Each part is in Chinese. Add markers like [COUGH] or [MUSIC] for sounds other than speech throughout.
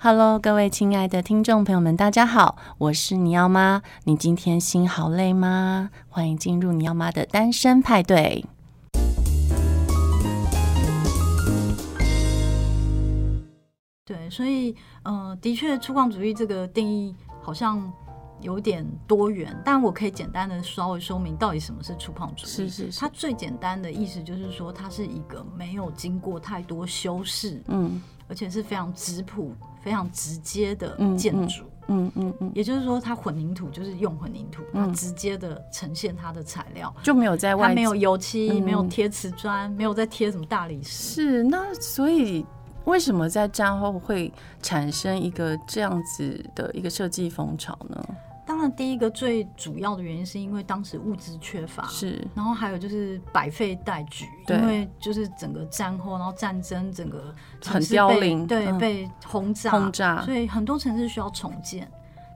Hello，各位亲爱的听众朋友们，大家好，我是你要妈。你今天心好累吗？欢迎进入你要妈的单身派对。对，所以，呃，的确，粗犷主义这个定义好像有点多元，但我可以简单的稍微说明到底什么是粗犷主义。是是是，它最简单的意思就是说，它是一个没有经过太多修饰，嗯，而且是非常质朴、非常直接的建筑。嗯嗯嗯，也就是说，它混凝土就是用混凝土，它直接的呈现它的材料，就没有在外，它没有油漆，没有贴瓷砖，没有在贴什么大理石。是，那所以。为什么在战后会产生一个这样子的一个设计风潮呢？当然，第一个最主要的原因是因为当时物资缺乏，是，然后还有就是百废待举，因为就是整个战后，然后战争整个很凋零，对，嗯、被轰炸，轰炸，所以很多城市需要重建。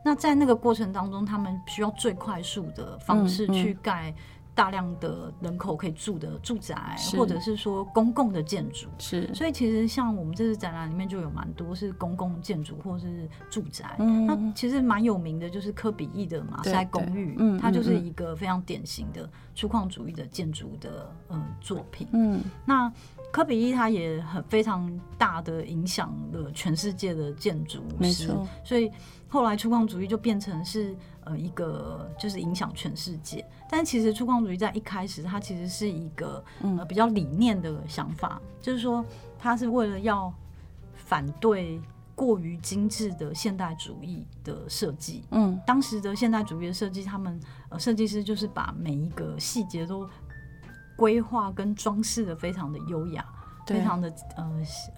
那在那个过程当中，他们需要最快速的方式去盖。大量的人口可以住的住宅，或者是说公共的建筑，是。所以其实像我们这次展览里面就有蛮多是公共建筑或是住宅。嗯，那其实蛮有名的就是科比意的马赛公寓，嗯，它就是一个非常典型的粗犷主义的建筑的呃作品。嗯，那科比一他也很非常大的影响了全世界的建筑师，所以后来粗犷主义就变成是。呃，一个就是影响全世界，但其实粗犷主义在一开始，它其实是一个呃比较理念的想法，嗯、就是说它是为了要反对过于精致的现代主义的设计。嗯，当时的现代主义的设计，他们呃设计师就是把每一个细节都规划跟装饰的非常的优雅，非常的呃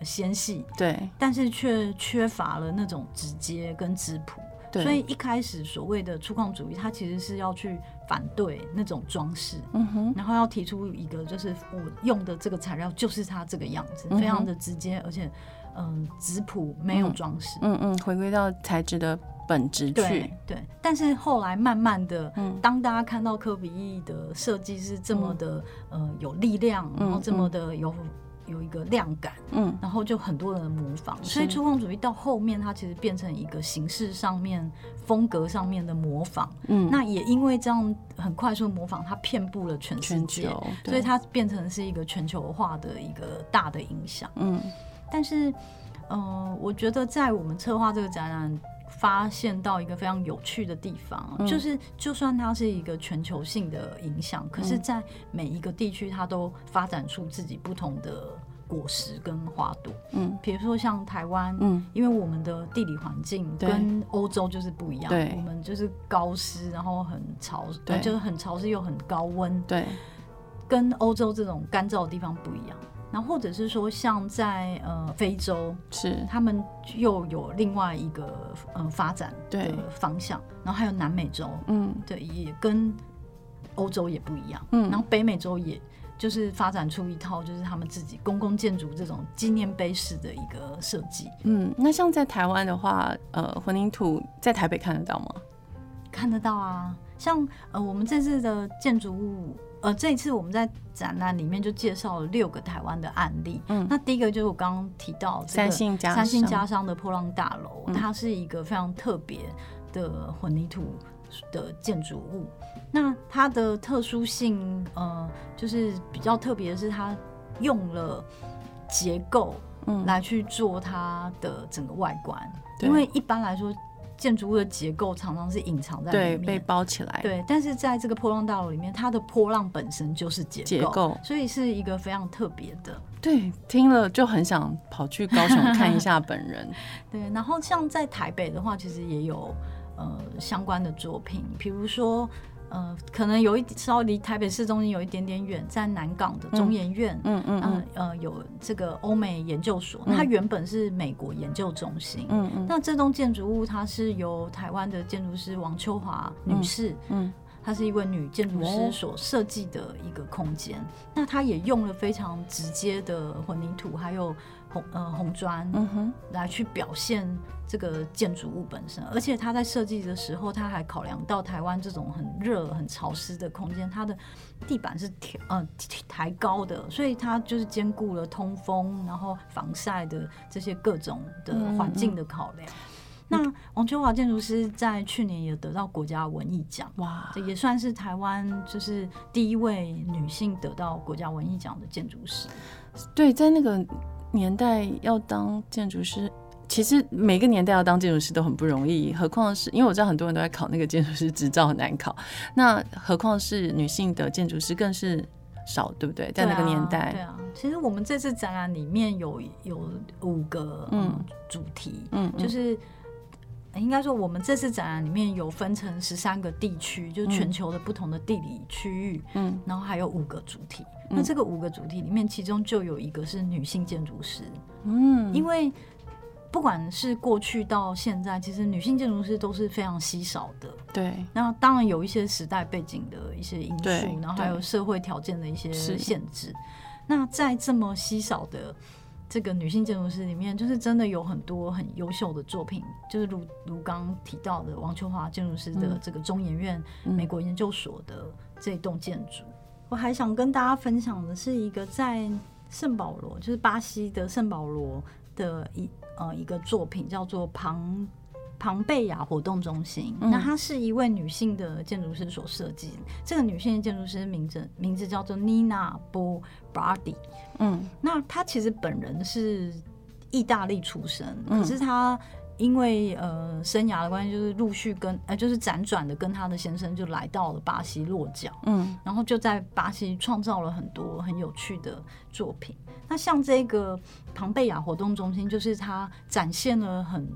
纤细。对，但是却缺乏了那种直接跟质朴。所以一开始所谓的粗犷主义，它其实是要去反对那种装饰，嗯哼，然后要提出一个就是我用的这个材料就是它这个样子，非常的直接，而且嗯质朴，没有装饰，嗯嗯，回归到材质的本质去，对对。但是后来慢慢的，当大家看到科比意的设计是这么的呃有力量，然后这么的有。有一个量感，嗯，然后就很多人模仿，所以粗犷主义到后面，它其实变成一个形式上面、风格上面的模仿，嗯，那也因为这样很快速的模仿，它遍布了全世界，所以它变成是一个全球化的一个大的影响，嗯，但是，呃，我觉得在我们策划这个展览。发现到一个非常有趣的地方，嗯、就是就算它是一个全球性的影响，嗯、可是，在每一个地区，它都发展出自己不同的果实跟花朵。嗯，比如说像台湾，嗯，因为我们的地理环境跟欧洲就是不一样，对，我们就是高湿，然后很潮，对，就是很潮湿又很高温，对，跟欧洲这种干燥的地方不一样。然后或者是说，像在呃非洲，是他们又有另外一个呃发展的方向，然后还有南美洲，嗯，对，也跟欧洲也不一样，嗯，然后北美洲也就是发展出一套就是他们自己公共建筑这种纪念碑式的一个设计，嗯，那像在台湾的话，呃，混凝土在台北看得到吗？看得到啊，像呃我们这次的建筑物。呃，这一次我们在展览里面就介绍了六个台湾的案例。嗯，那第一个就是我刚刚提到三星家三星家商的破浪大楼，嗯、它是一个非常特别的混凝土的建筑物。那它的特殊性，呃，就是比较特别的是，它用了结构来去做它的整个外观。嗯、因为一般来说。建筑物的结构常常是隐藏在里面，对，被包起来。对，但是在这个波浪大楼里面，它的波浪本身就是结构，结构，所以是一个非常特别的。对，听了就很想跑去高雄看一下本人。[LAUGHS] 对，然后像在台北的话，其实也有呃相关的作品，比如说。呃，可能有一稍微离台北市中心有一点点远，在南港的中研院，嗯嗯嗯，呃，有这个欧美研究所，嗯、它原本是美国研究中心，嗯嗯，那这栋建筑物它是由台湾的建筑师王秋华女士，嗯，嗯她是一位女建筑师所设计的一个空间，哦、那她也用了非常直接的混凝土，还有红呃红砖，嗯哼，来去表现这个建筑物本身，而且她在设计的时候，她还考量到台湾这种很热、很潮湿的空间，它的地板是调呃抬高的，所以它就是兼顾了通风，然后防晒的这些各种的环境的考量。嗯嗯那王秋华建筑师在去年也得到国家文艺奖，哇，这也算是台湾就是第一位女性得到国家文艺奖的建筑师。对，在那个年代要当建筑师，其实每个年代要当建筑师都很不容易，何况是因为我知道很多人都在考那个建筑师执照很难考，那何况是女性的建筑师更是少，对不对？在那个年代，对啊。其实我们这次展览里面有有五个嗯主题，嗯，就是。应该说，我们这次展览里面有分成十三个地区，就是全球的不同的地理区域，嗯，然后还有五个主题。嗯、那这个五个主题里面，其中就有一个是女性建筑师，嗯，因为不管是过去到现在，其实女性建筑师都是非常稀少的，对。那当然有一些时代背景的一些因素，然后还有社会条件的一些限制。那在这么稀少的这个女性建筑师里面，就是真的有很多很优秀的作品，就是如如刚提到的王秋华建筑师的这个中研院美国研究所的这栋建筑。嗯。我还想跟大家分享的是一个在圣保罗，就是巴西的圣保罗的一呃一个作品，叫做庞。庞贝亚活动中心，那它是一位女性的建筑师所设计。这个女性的建筑师名字名字叫做 Nina Bobardi。嗯，那她其实本人是意大利出生，可是她因为呃生涯的关系，就是陆续跟呃就是辗转的跟她的先生就来到了巴西落脚。嗯，然后就在巴西创造了很多很有趣的作品。那像这个庞贝亚活动中心，就是它展现了很。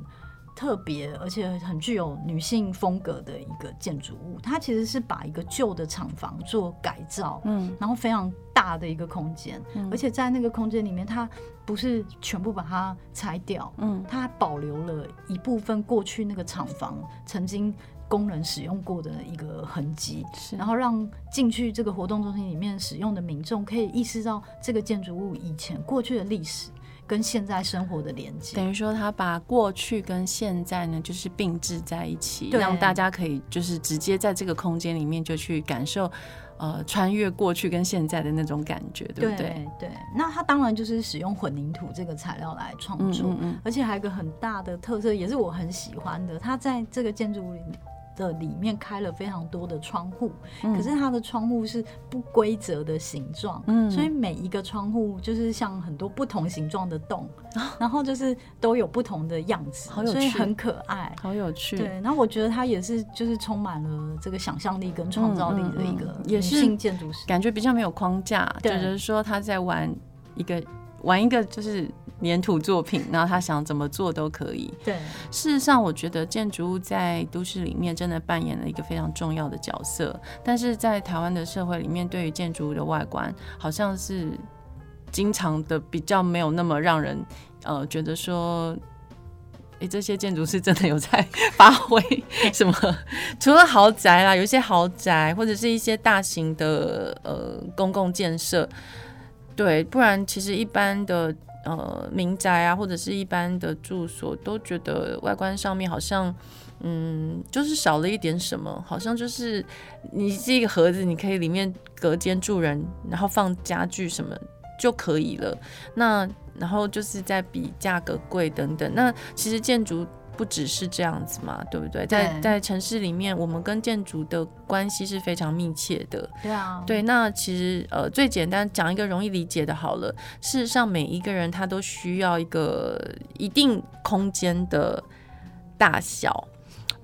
特别而且很具有女性风格的一个建筑物，它其实是把一个旧的厂房做改造，嗯，然后非常大的一个空间，嗯，而且在那个空间里面，它不是全部把它拆掉，嗯，它保留了一部分过去那个厂房曾经工人使用过的一个痕迹，是，然后让进去这个活动中心里面使用的民众可以意识到这个建筑物以前过去的历史。跟现在生活的连接，等于说他把过去跟现在呢，就是并置在一起，让大家可以就是直接在这个空间里面就去感受，呃，穿越过去跟现在的那种感觉，对不对？对，对。那他当然就是使用混凝土这个材料来创作，嗯嗯嗯，而且还有一个很大的特色，也是我很喜欢的，他在这个建筑物里面。的里面开了非常多的窗户，嗯，可是它的窗户是不规则的形状，嗯，所以每一个窗户就是像很多不同形状的洞，啊，然后就是都有不同的样子，好有趣，所以很可爱，好有趣。对，然后我觉得它也是就是充满了这个想象力跟创造力的一个女性建筑师，感觉比较没有框架，就是说他在玩一个玩一个就是。粘土作品，然后他想怎么做都可以。对，事实上，我觉得建筑物在都市里面真的扮演了一个非常重要的角色。但是在台湾的社会里面，对于建筑物的外观，好像是经常的比较没有那么让人呃觉得说，哎，这些建筑师真的有在 [LAUGHS] 发挥 [LAUGHS] 什么？除了豪宅啦，有一些豪宅或者是一些大型的呃公共建设，对，不然其实一般的。呃，民宅啊，或者是一般的住所，都觉得外观上面好像，嗯，就是少了一点什么，好像就是你是一个盒子，你可以里面隔间住人，然后放家具什么就可以了。那然后就是在比价格贵等等。那其实建筑。不只是这样子嘛，对不对？在在城市里面，我们跟建筑的关系是非常密切的。对啊，对。那其实呃，最简单讲一个容易理解的，好了。事实上，每一个人他都需要一个一定空间的大小。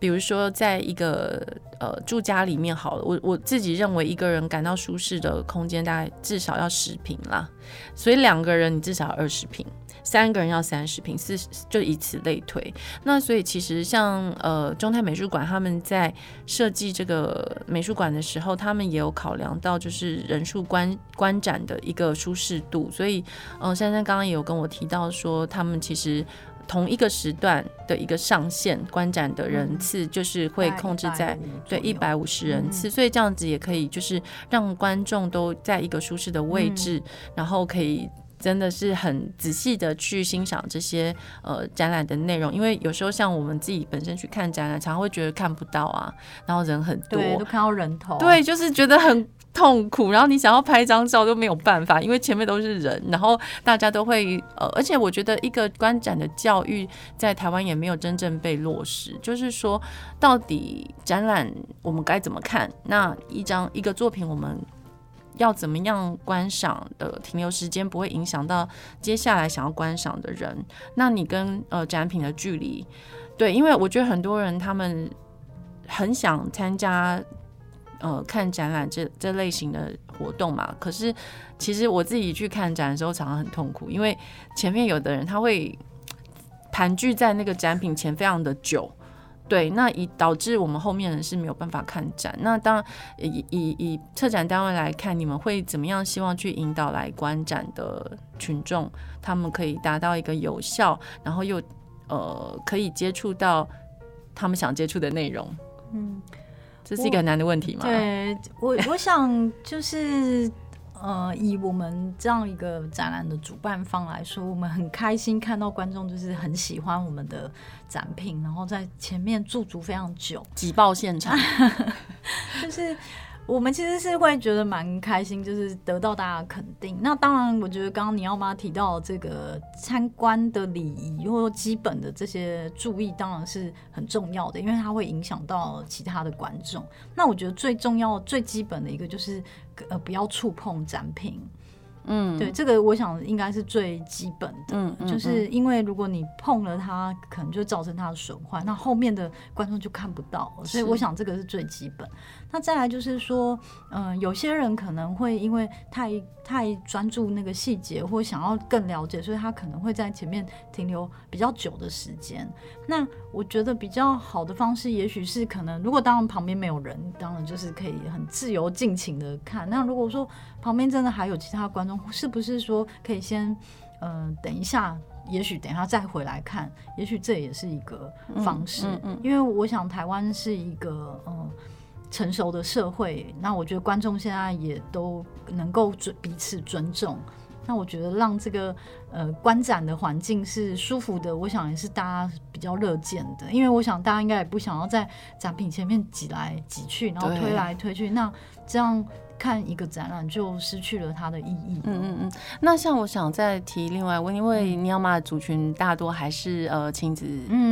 比如说，在一个呃住家里面，好了，我我自己认为一个人感到舒适的空间，大概至少要十平啦。所以两个人，你至少二十平。三个人要三十平，四十就以此类推。那所以其实像呃中泰美术馆他们在设计这个美术馆的时候，他们也有考量到就是人数观观展的一个舒适度。所以呃珊珊刚刚也有跟我提到说，他们其实同一个时段的一个上限观展的人次就是会控制在对一百五十人次，所以这样子也可以就是让观众都在一个舒适的位置，然后可以。真的是很仔细的去欣赏这些呃展览的内容，因为有时候像我们自己本身去看展览，常常会觉得看不到啊，然后人很多，对，都看到人头，对，就是觉得很痛苦，然后你想要拍张照都没有办法，因为前面都是人，然后大家都会呃，而且我觉得一个观展的教育在台湾也没有真正被落实，就是说到底展览我们该怎么看？那一张一个作品我们。要怎么样观赏的停留时间不会影响到接下来想要观赏的人？那你跟呃展品的距离，对，因为我觉得很多人他们很想参加呃看展览这这类型的活动嘛，可是其实我自己去看展的时候常常很痛苦，因为前面有的人他会盘踞在那个展品前非常的久。对，那以导致我们后面人是没有办法看展。那当然以以以策展单位来看，你们会怎么样？希望去引导来观展的群众，他们可以达到一个有效，然后又呃可以接触到他们想接触的内容。嗯，这是一个很难的问题吗？对我，我想就是。呃，以我们这样一个展览的主办方来说，我们很开心看到观众就是很喜欢我们的展品，然后在前面驻足非常久，挤爆现场，[LAUGHS] 就是。我们其实是会觉得蛮开心，就是得到大家的肯定。那当然，我觉得刚刚你要妈提到这个参观的礼仪或基本的这些注意，当然是很重要的，因为它会影响到其他的观众。那我觉得最重要、最基本的一个就是，呃，不要触碰展品。嗯，对，这个我想应该是最基本的，嗯，就是因为如果你碰了它，可能就造成它的损坏，那后面的观众就看不到了，所以我想这个是最基本。那再来就是说，嗯、呃，有些人可能会因为太太专注那个细节，或想要更了解，所以他可能会在前面停留比较久的时间。那我觉得比较好的方式，也许是可能，如果当然旁边没有人，当然就是可以很自由尽情的看。那如果说旁边真的还有其他观众，是不是说可以先，嗯、呃，等一下，也许等一下再回来看，也许这也是一个方式。嗯嗯嗯、因为我想台湾是一个嗯、呃、成熟的社会，那我觉得观众现在也都能够尊彼此尊重。那我觉得让这个呃观展的环境是舒服的，我想也是大家比较乐见的，因为我想大家应该也不想要在展品前面挤来挤去，然后推来推去，那这样看一个展览就失去了它的意义。嗯嗯嗯。那像我想再提另外，因为尼奥玛的族群大多还是呃亲子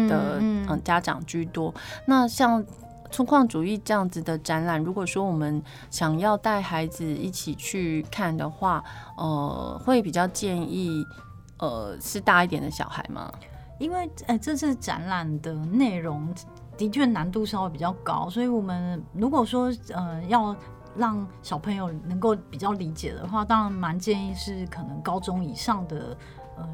的嗯、呃、家长居多，那像。粗犷主义这样子的展览，如果说我们想要带孩子一起去看的话，呃，会比较建议，呃，是大一点的小孩吗？因为，哎、这次展览的内容的确难度稍微比较高，所以我们如果说，呃，要让小朋友能够比较理解的话，当然蛮建议是可能高中以上的，呃，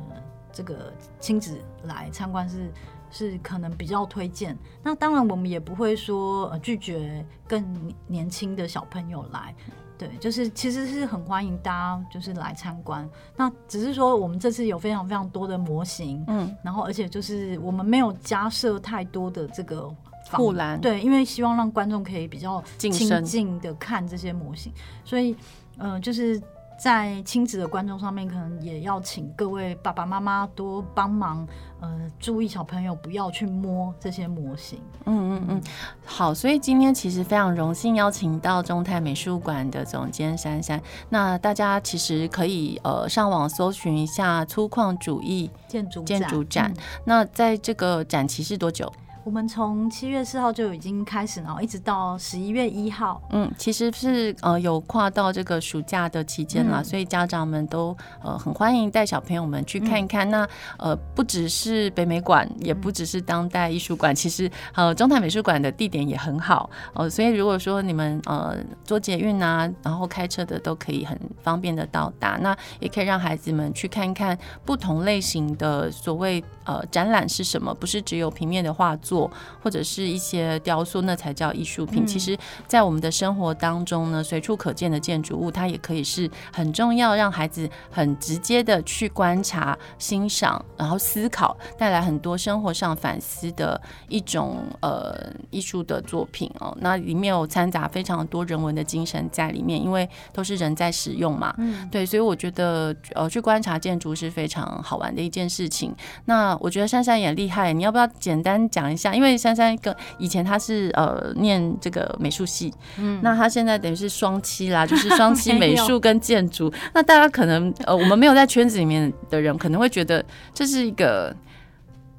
这个亲子来参观是。是可能比较推荐，那当然我们也不会说呃拒绝更年轻的小朋友来，对，就是其实是很欢迎大家就是来参观。那只是说我们这次有非常非常多的模型，嗯，然后而且就是我们没有加设太多的这个护栏，对，因为希望让观众可以比较亲近的看这些模型，所以嗯、呃，就是。在亲子的观众上面，可能也要请各位爸爸妈妈多帮忙，呃，注意小朋友不要去摸这些模型。嗯嗯嗯，好，所以今天其实非常荣幸邀请到中泰美术馆的总监珊珊。那大家其实可以呃上网搜寻一下粗犷主义建筑建筑展。嗯、那在这个展期是多久？我们从七月四号就已经开始，然后一直到十一月一号。嗯，其实是呃有跨到这个暑假的期间了，嗯、所以家长们都呃很欢迎带小朋友们去看一看。嗯、那呃不只是北美馆，也不只是当代艺术馆，其实呃中泰美术馆的地点也很好呃，所以如果说你们呃坐捷运啊，然后开车的都可以很方便的到达。那也可以让孩子们去看看不同类型的所谓呃展览是什么，不是只有平面的画作。作或者是一些雕塑，那才叫艺术品。嗯、其实，在我们的生活当中呢，随处可见的建筑物，它也可以是很重要，让孩子很直接的去观察、欣赏，然后思考，带来很多生活上反思的一种呃艺术的作品哦。那里面有掺杂非常多人文的精神在里面，因为都是人在使用嘛。嗯，对，所以我觉得呃去观察建筑是非常好玩的一件事情。那我觉得珊珊也厉害，你要不要简单讲一下？因为珊珊跟以前她是呃念这个美术系，嗯，那她现在等于是双栖啦，就是 [LAUGHS] 双栖美术跟建筑。那大家可能呃我们没有在圈子里面的人可能会觉得这是一个。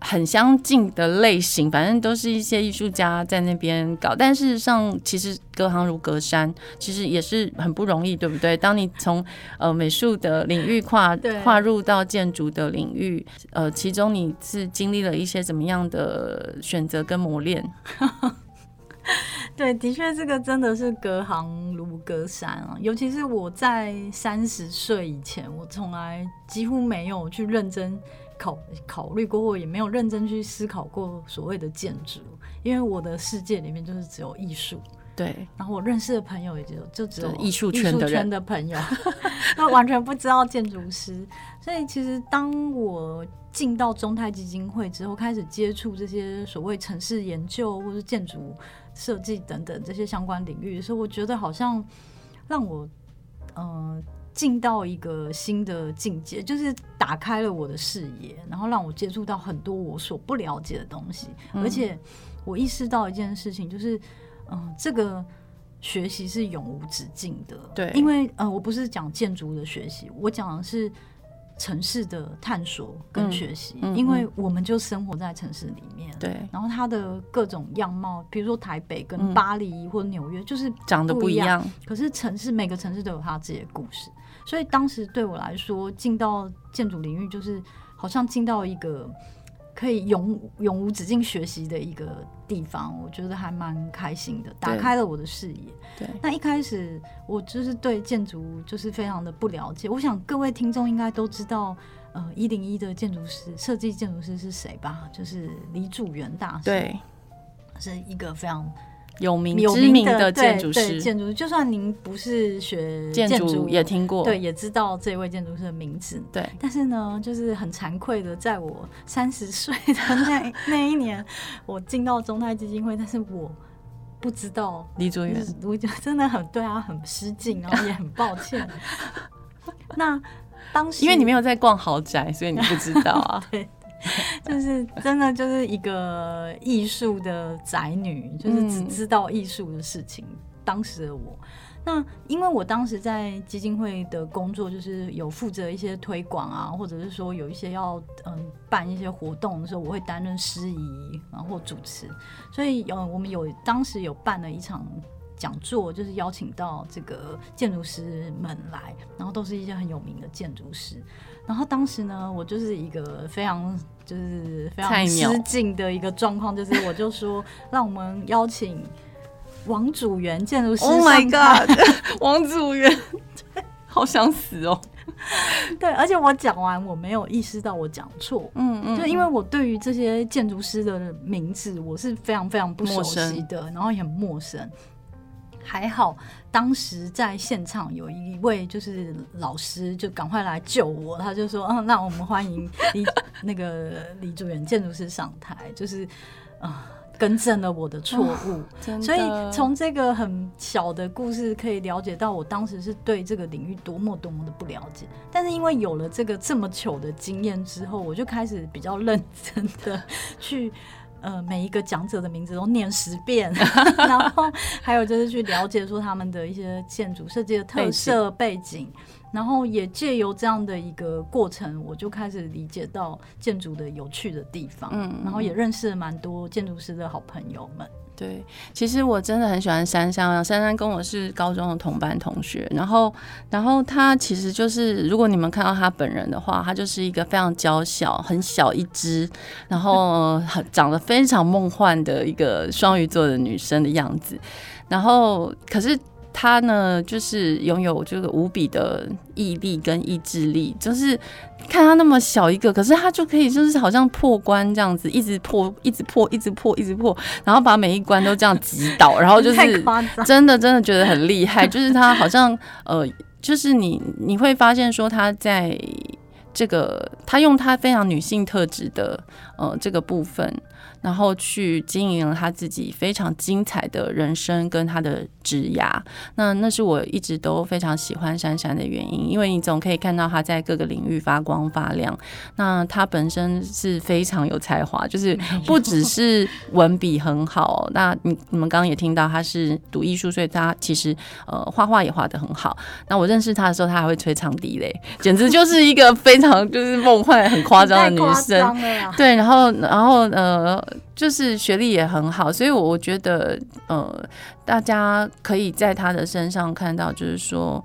很相近的类型，反正都是一些艺术家在那边搞。但事实上，其实隔行如隔山，其实也是很不容易，对不对？当你从呃美术的领域跨跨入到建筑的领域，呃，其中你是经历了一些怎么样的选择跟磨练？[LAUGHS] 对，的确，这个真的是隔行如隔山啊。尤其是我在三十岁以前，我从来几乎没有去认真。考考虑过后，也没有认真去思考过所谓的建筑，因为我的世界里面就是只有艺术。对，然后我认识的朋友也就就只有艺术圈的人的朋友，[LAUGHS] 他完全不知道建筑师。所以其实当我进到中泰基金会之后，开始接触这些所谓城市研究或是建筑设计等等这些相关领域的时候，我觉得好像让我嗯。呃进到一个新的境界，就是打开了我的视野，然后让我接触到很多我所不了解的东西。嗯、而且我意识到一件事情，就是嗯、呃，这个学习是永无止境的。对，因为呃，我不是讲建筑的学习，我讲的是城市的探索跟学习。嗯嗯嗯、因为我们就生活在城市里面，对。然后它的各种样貌，比如说台北跟巴黎或纽约，就是长得不一样。可是城市每个城市都有它自己的故事。所以当时对我来说，进到建筑领域就是好像进到一个可以永永无止境学习的一个地方，我觉得还蛮开心的，打开了我的视野。对，那一开始我就是对建筑就是非常的不了解。我想各位听众应该都知道，呃，一零一的建筑师设计建筑师是谁吧？就是李祖元大师，对，是一个非常。有名知名的建筑师，建筑就算您不是学建筑，也听过，对，也知道这位建筑师的名字，对。但是呢，就是很惭愧的，在我三十岁的那那一年，我进到中泰基金会，但是我不知道李卓元，我觉得真的很对啊，很失敬，然后也很抱歉。[LAUGHS] 那当时因为你没有在逛豪宅，所以你不知道啊。[LAUGHS] 对。[LAUGHS] 就是真的就是一个艺术的宅女，就是只知道艺术的事情。当时的我，那因为我当时在基金会的工作，就是有负责一些推广啊，或者是说有一些要嗯办一些活动的时候，我会担任司仪，然后主持。所以有我们有当时有办了一场讲座，就是邀请到这个建筑师们来，然后都是一些很有名的建筑师。然后当时呢，我就是一个非常就是非常失敬的一个状况，就是我就说，让我们邀请王祖源建筑师。Oh my god，[LAUGHS] 王祖源，好想死哦！对，而且我讲完，我没有意识到我讲错。嗯嗯，就因为我对于这些建筑师的名字，我是非常非常不熟悉的，然后也很陌生。还好，当时在现场有一位就是老师，就赶快来救我。他就说：“嗯，那我们欢迎 [LAUGHS] 李那个李主任建筑师上台，就是啊，更正了我的错误。哦”所以从这个很小的故事可以了解到，我当时是对这个领域多么多么的不了解。但是因为有了这个这么糗的经验之后，我就开始比较认真的去。呃，每一个讲者的名字都念十遍，[LAUGHS] 然后还有就是去了解说他们的一些建筑设计的特色背景，然后也借由这样的一个过程，我就开始理解到建筑的有趣的地方，嗯，然后也认识了蛮多建筑师的好朋友们。对，其实我真的很喜欢珊珊。珊珊跟我是高中的同班同学，然后，然后她其实就是，如果你们看到她本人的话，她就是一个非常娇小、很小一只，然后长得非常梦幻的一个双鱼座的女生的样子。然后，可是他呢，就是拥有这个无比的毅力跟意志力，就是看他那么小一个，可是他就可以就是好像破关这样子，一直破，一直破，一直破，一直破，然后把每一关都这样击倒，然后就 [LAUGHS] 是真的真的觉得很厉害，就是他好像呃，就是你你会发现说他在这个他用他非常女性特质的呃这个部分。然后去经营了他自己非常精彩的人生跟他的职涯，那那是我一直都非常喜欢珊珊的原因，因为你总可以看到他在各个领域发光发亮。那他本身是非常有才华，就是不只是文笔很好。[LAUGHS] 那你你们刚刚也听到他是读艺术，所以他其实呃画画也画得很好。那我认识他的时候，他还会吹长笛嘞，简直就是一个非常就是梦幻很夸张的女生。对，然后然后呃。就是学历也很好，所以我觉得，呃，大家可以在她的身上看到，就是说，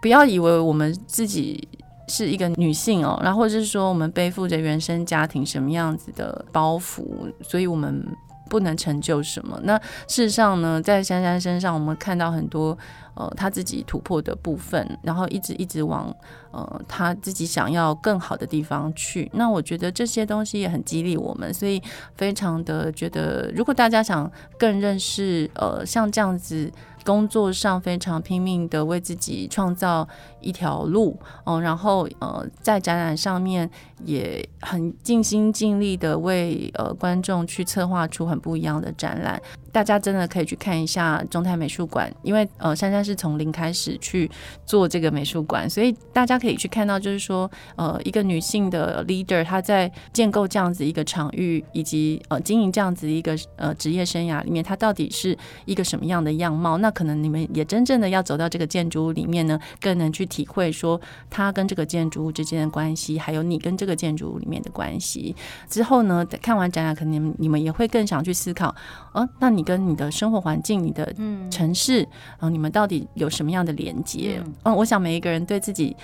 不要以为我们自己是一个女性哦，然后或者是说我们背负着原生家庭什么样子的包袱，所以我们不能成就什么。那事实上呢，在珊珊身上，我们看到很多。呃，她自己突破的部分，然后一直一直往呃她自己想要更好的地方去。那我觉得这些东西也很激励我们，所以非常的觉得，如果大家想更认识呃像这样子工作上非常拼命的为自己创造一条路，嗯、然后呃在展览上面也很尽心尽力的为呃观众去策划出很不一样的展览。大家真的可以去看一下中泰美术馆，因为呃珊珊是从零开始去做这个美术馆，所以大家可以去看到，就是说呃一个女性的 leader，她在建构这样子一个场域，以及呃经营这样子一个呃职业生涯里面，她到底是一个什么样的样貌？那可能你们也真正的要走到这个建筑物里面呢，更能去体会说它跟这个建筑物之间的关系，还有你跟这个建筑物里面的关系。之后呢，看完展览，可能你们也会更想去思考，哦、呃，那你。跟你的生活环境、你的城市，然后、嗯、你们到底有什么样的连接？嗯，嗯，我想每一个人对自己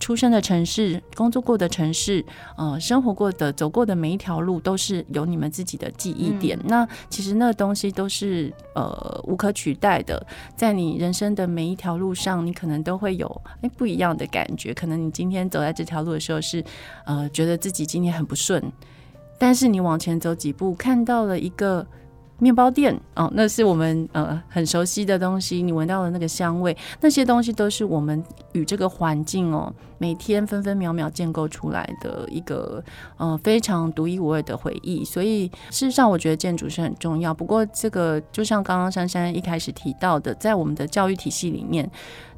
出生的城市、工作过的城市、呃，生活过的、走过的每一条路，都是有你们自己的记忆点。嗯、那其实那个东西都是呃无可取代的，在你人生的每一条路上，你可能都会有哎不一样的感觉。可能你今天走在这条路的时候是呃觉得自己今天很不顺，但是你往前走几步，看到了一个。面包店哦，那是我们呃很熟悉的东西。你闻到的那个香味，那些东西都是我们与这个环境哦每天分分秒秒建构出来的一个呃非常独一无二的回忆。所以事实上，我觉得建筑是很重要。不过这个就像刚刚珊珊一开始提到的，在我们的教育体系里面，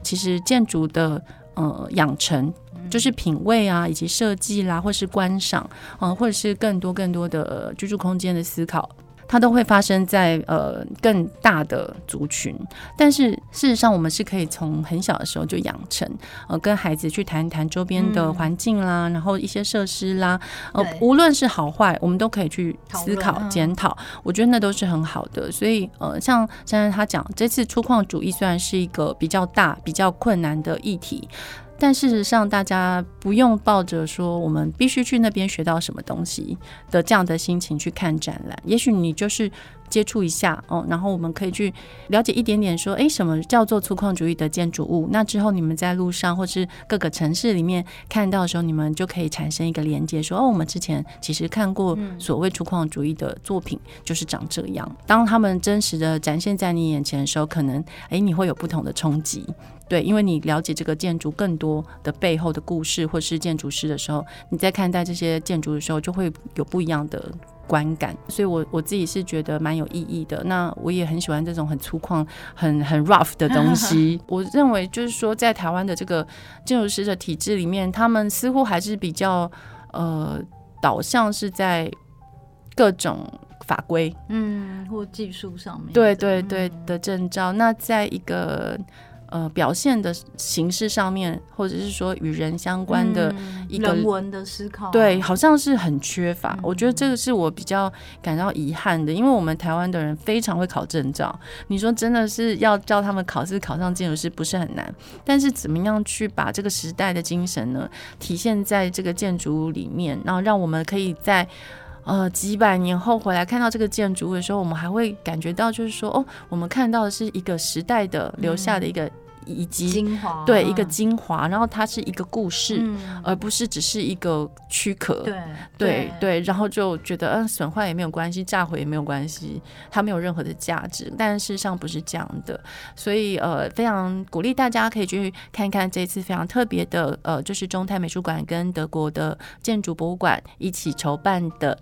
其实建筑的呃养成就是品味啊，以及设计啦，或是观赏啊、呃，或者是更多更多的居住空间的思考。它都会发生在呃更大的族群，但是事实上，我们是可以从很小的时候就养成，呃，跟孩子去谈一谈周边的环境啦，嗯、然后一些设施啦，呃，无论是好坏，我们都可以去思考检讨。我觉得那都是很好的。所以呃，像现在他讲这次粗犷主义虽然是一个比较大、比较困难的议题。但事实上，大家不用抱着说我们必须去那边学到什么东西的这样的心情去看展览。也许你就是接触一下哦，然后我们可以去了解一点点，说，诶，什么叫做粗犷主义的建筑物？那之后你们在路上或是各个城市里面看到的时候，你们就可以产生一个连接，说，哦，我们之前其实看过所谓粗犷主义的作品，就是长这样。当他们真实的展现在你眼前的时候，可能，诶，你会有不同的冲击。对，因为你了解这个建筑更多的背后的故事，或是建筑师的时候，你在看待这些建筑的时候，就会有不一样的观感。所以我，我我自己是觉得蛮有意义的。那我也很喜欢这种很粗犷、很很 rough 的东西。[LAUGHS] 我认为，就是说，在台湾的这个建筑师的体制里面，他们似乎还是比较呃导向是在各种法规，嗯，或技术上面，对对对的证照。那在一个呃，表现的形式上面，或者是说与人相关的一个、嗯、人文的思考，对，好像是很缺乏。嗯、我觉得这个是我比较感到遗憾的，因为我们台湾的人非常会考证照。你说真的是要叫他们考试考上建筑师不是很难，但是怎么样去把这个时代的精神呢体现在这个建筑物里面，然后让我们可以在呃几百年后回来看到这个建筑物的时候，我们还会感觉到，就是说，哦，我们看到的是一个时代的留下的一个。以及精华，对一个精华，然后它是一个故事，嗯、而不是只是一个躯壳。对对对，然后就觉得嗯，损坏也没有关系，炸毁也没有关系，它没有任何的价值。但事实上不是这样的，所以呃，非常鼓励大家可以去看看这次非常特别的呃，就是中泰美术馆跟德国的建筑博物馆一起筹办的。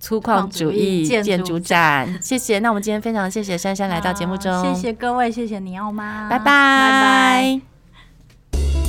粗犷主义建筑展，谢谢。那我们今天非常谢谢珊珊来到节目中，谢谢各位，谢谢你奥妈，拜拜，拜拜。